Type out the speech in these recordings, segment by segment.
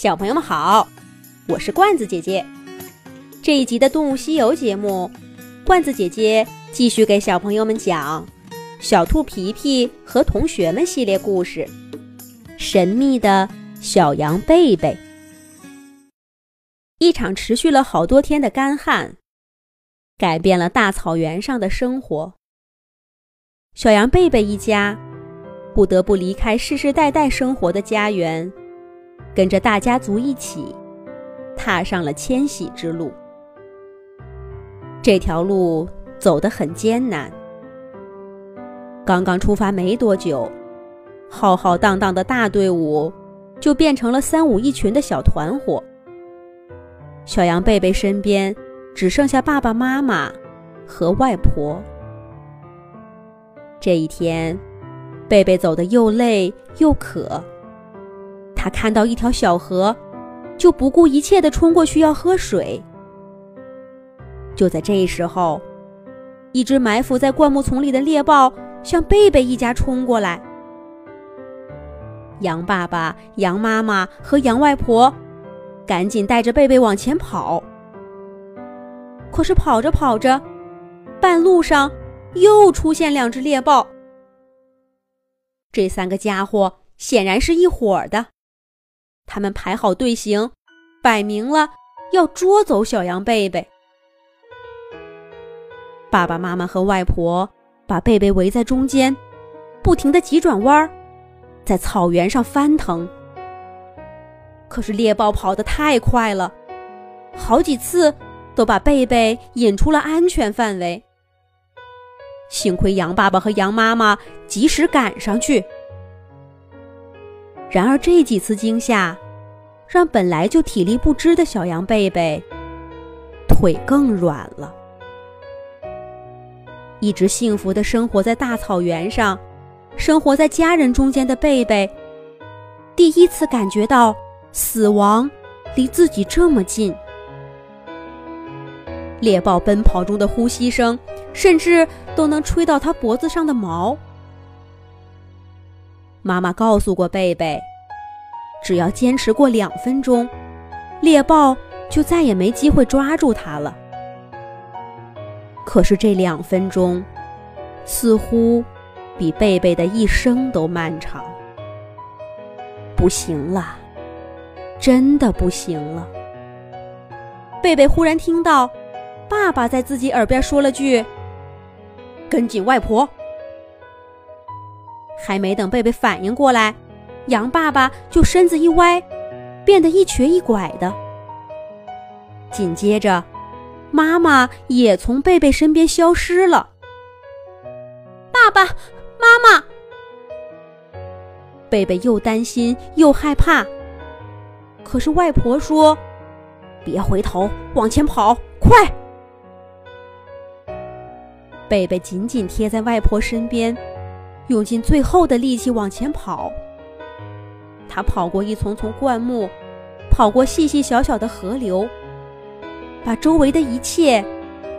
小朋友们好，我是罐子姐姐。这一集的《动物西游》节目，罐子姐姐继续给小朋友们讲《小兔皮皮和同学们》系列故事，《神秘的小羊贝贝》。一场持续了好多天的干旱，改变了大草原上的生活。小羊贝贝一家不得不离开世世代代生活的家园。跟着大家族一起，踏上了迁徙之路。这条路走得很艰难。刚刚出发没多久，浩浩荡荡的大队伍就变成了三五一群的小团伙。小羊贝贝身边只剩下爸爸妈妈和外婆。这一天，贝贝走得又累又渴。他看到一条小河，就不顾一切地冲过去要喝水。就在这时候，一只埋伏在灌木丛里的猎豹向贝贝一家冲过来。羊爸爸、羊妈妈和羊外婆赶紧带着贝贝往前跑。可是跑着跑着，半路上又出现两只猎豹。这三个家伙显然是一伙的。他们排好队形，摆明了要捉走小羊贝贝。爸爸妈妈和外婆把贝贝围在中间，不停的急转弯，在草原上翻腾。可是猎豹跑得太快了，好几次都把贝贝引出了安全范围。幸亏羊爸爸和羊妈妈及时赶上去。然而这几次惊吓，让本来就体力不支的小羊贝贝腿更软了。一直幸福的生活在大草原上，生活在家人中间的贝贝，第一次感觉到死亡离自己这么近。猎豹奔跑中的呼吸声，甚至都能吹到他脖子上的毛。妈妈告诉过贝贝，只要坚持过两分钟，猎豹就再也没机会抓住它了。可是这两分钟，似乎比贝贝的一生都漫长。不行了，真的不行了。贝贝忽然听到，爸爸在自己耳边说了句：“跟紧外婆。”还没等贝贝反应过来，羊爸爸就身子一歪，变得一瘸一拐的。紧接着，妈妈也从贝贝身边消失了。爸爸妈妈，贝贝又担心又害怕。可是外婆说：“别回头，往前跑，快！”贝贝紧紧贴在外婆身边。用尽最后的力气往前跑。他跑过一丛丛灌木，跑过细细小小的河流，把周围的一切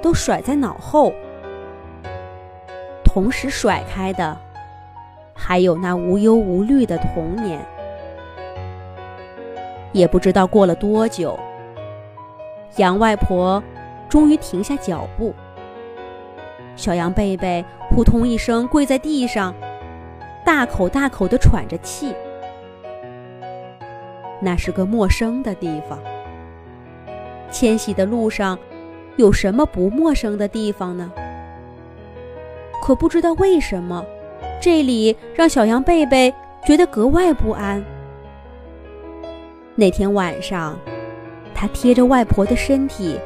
都甩在脑后。同时甩开的，还有那无忧无虑的童年。也不知道过了多久，羊外婆终于停下脚步。小羊贝贝扑通一声跪在地上，大口大口地喘着气。那是个陌生的地方。迁徙的路上，有什么不陌生的地方呢？可不知道为什么，这里让小羊贝贝觉得格外不安。那天晚上，他贴着外婆的身体，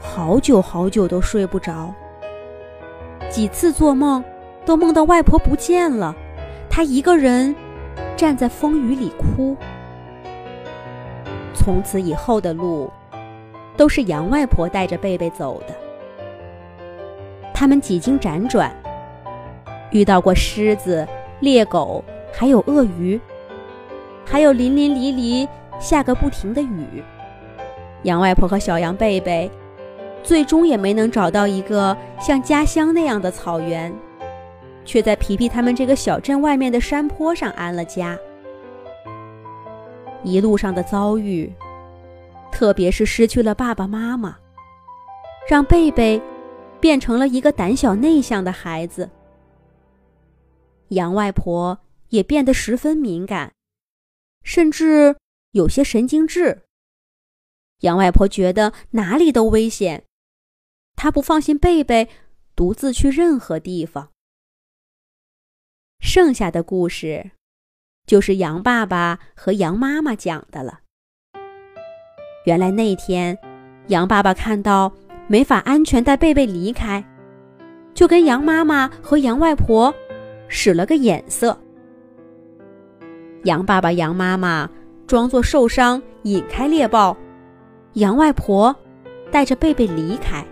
好久好久都睡不着。几次做梦，都梦到外婆不见了，他一个人站在风雨里哭。从此以后的路，都是羊外婆带着贝贝走的。他们几经辗转，遇到过狮子、猎狗，还有鳄鱼，还有淋淋漓漓下个不停的雨。羊外婆和小羊贝贝。最终也没能找到一个像家乡那样的草原，却在皮皮他们这个小镇外面的山坡上安了家。一路上的遭遇，特别是失去了爸爸妈妈，让贝贝变成了一个胆小内向的孩子。杨外婆也变得十分敏感，甚至有些神经质。杨外婆觉得哪里都危险，他不放心贝贝独自去任何地方。剩下的故事，就是杨爸爸和杨妈妈讲的了。原来那天，杨爸爸看到没法安全带贝贝离开，就跟杨妈妈和杨外婆使了个眼色。杨爸爸、杨妈妈装作受伤，引开猎豹。杨外婆带着贝贝离开。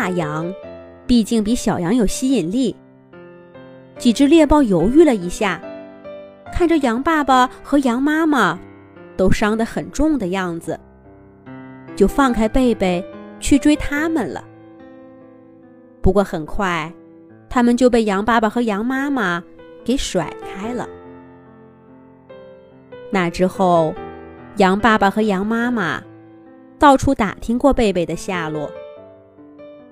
大羊毕竟比小羊有吸引力。几只猎豹犹豫了一下，看着羊爸爸和羊妈妈都伤得很重的样子，就放开贝贝去追他们了。不过很快，他们就被羊爸爸和羊妈妈给甩开了。那之后。羊爸爸和羊妈妈到处打听过贝贝的下落，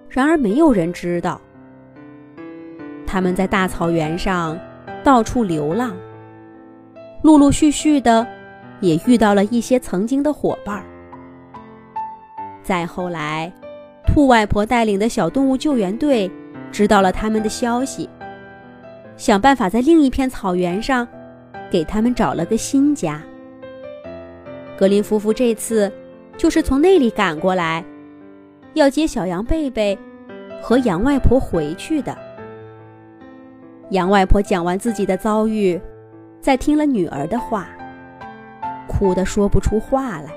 然而没有人知道。他们在大草原上到处流浪，陆陆续续的也遇到了一些曾经的伙伴。再后来，兔外婆带领的小动物救援队知道了他们的消息，想办法在另一片草原上给他们找了个新家。格林夫妇这次就是从那里赶过来，要接小羊贝贝和羊外婆回去的。羊外婆讲完自己的遭遇，再听了女儿的话，哭得说不出话来。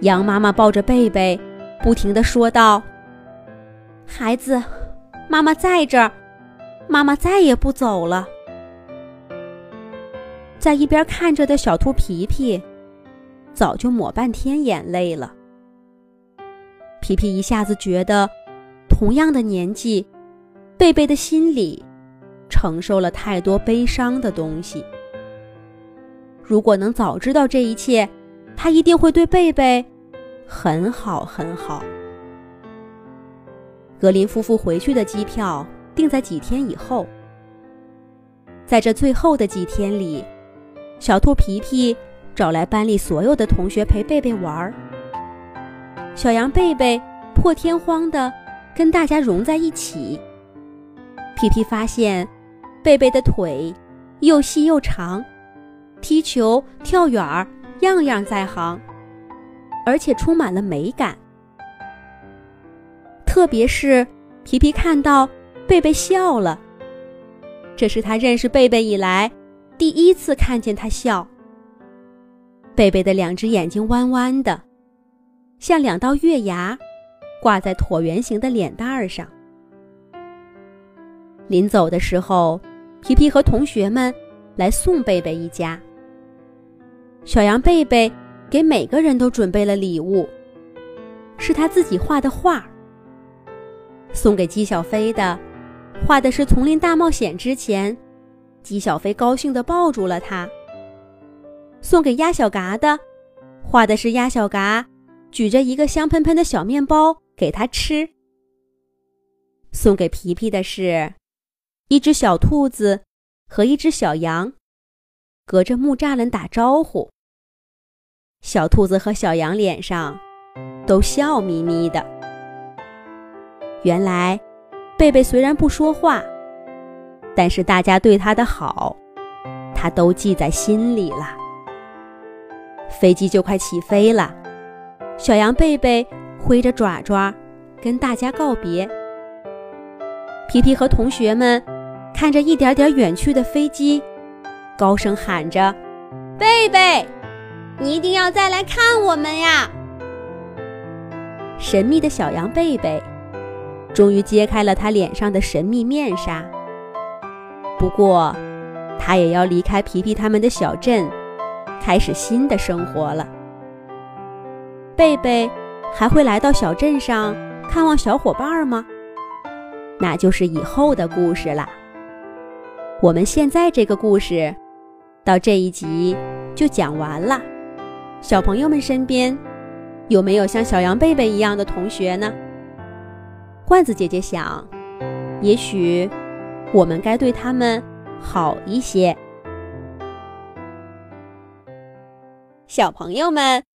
羊妈妈抱着贝贝，不停地说道：“孩子，妈妈在这儿，妈妈再也不走了。”在一边看着的小兔皮皮，早就抹半天眼泪了。皮皮一下子觉得，同样的年纪，贝贝的心里承受了太多悲伤的东西。如果能早知道这一切，他一定会对贝贝很好很好。格林夫妇回去的机票定在几天以后，在这最后的几天里。小兔皮皮找来班里所有的同学陪贝贝玩儿。小羊贝贝破天荒的跟大家融在一起。皮皮发现，贝贝的腿又细又长，踢球、跳远儿样样在行，而且充满了美感。特别是皮皮看到贝贝笑了，这是他认识贝贝以来。第一次看见他笑，贝贝的两只眼睛弯弯的，像两道月牙，挂在椭圆形的脸蛋儿上。临走的时候，皮皮和同学们来送贝贝一家。小羊贝贝给每个人都准备了礼物，是他自己画的画。送给姬小飞的，画的是《丛林大冒险》之前。姬小飞高兴地抱住了他。送给鸭小嘎的，画的是鸭小嘎举着一个香喷喷的小面包给他吃。送给皮皮的是，一只小兔子和一只小羊，隔着木栅栏打招呼。小兔子和小羊脸上都笑眯眯的。原来，贝贝虽然不说话。但是大家对他的好，他都记在心里了。飞机就快起飞了，小羊贝贝挥着爪爪跟大家告别。皮皮和同学们看着一点点远去的飞机，高声喊着：“贝贝，你一定要再来看我们呀！”神秘的小羊贝贝终于揭开了他脸上的神秘面纱。不过，他也要离开皮皮他们的小镇，开始新的生活了。贝贝还会来到小镇上看望小伙伴吗？那就是以后的故事啦。我们现在这个故事到这一集就讲完了。小朋友们身边有没有像小羊贝贝一样的同学呢？罐子姐姐想，也许我们该对他们好一些。小朋友们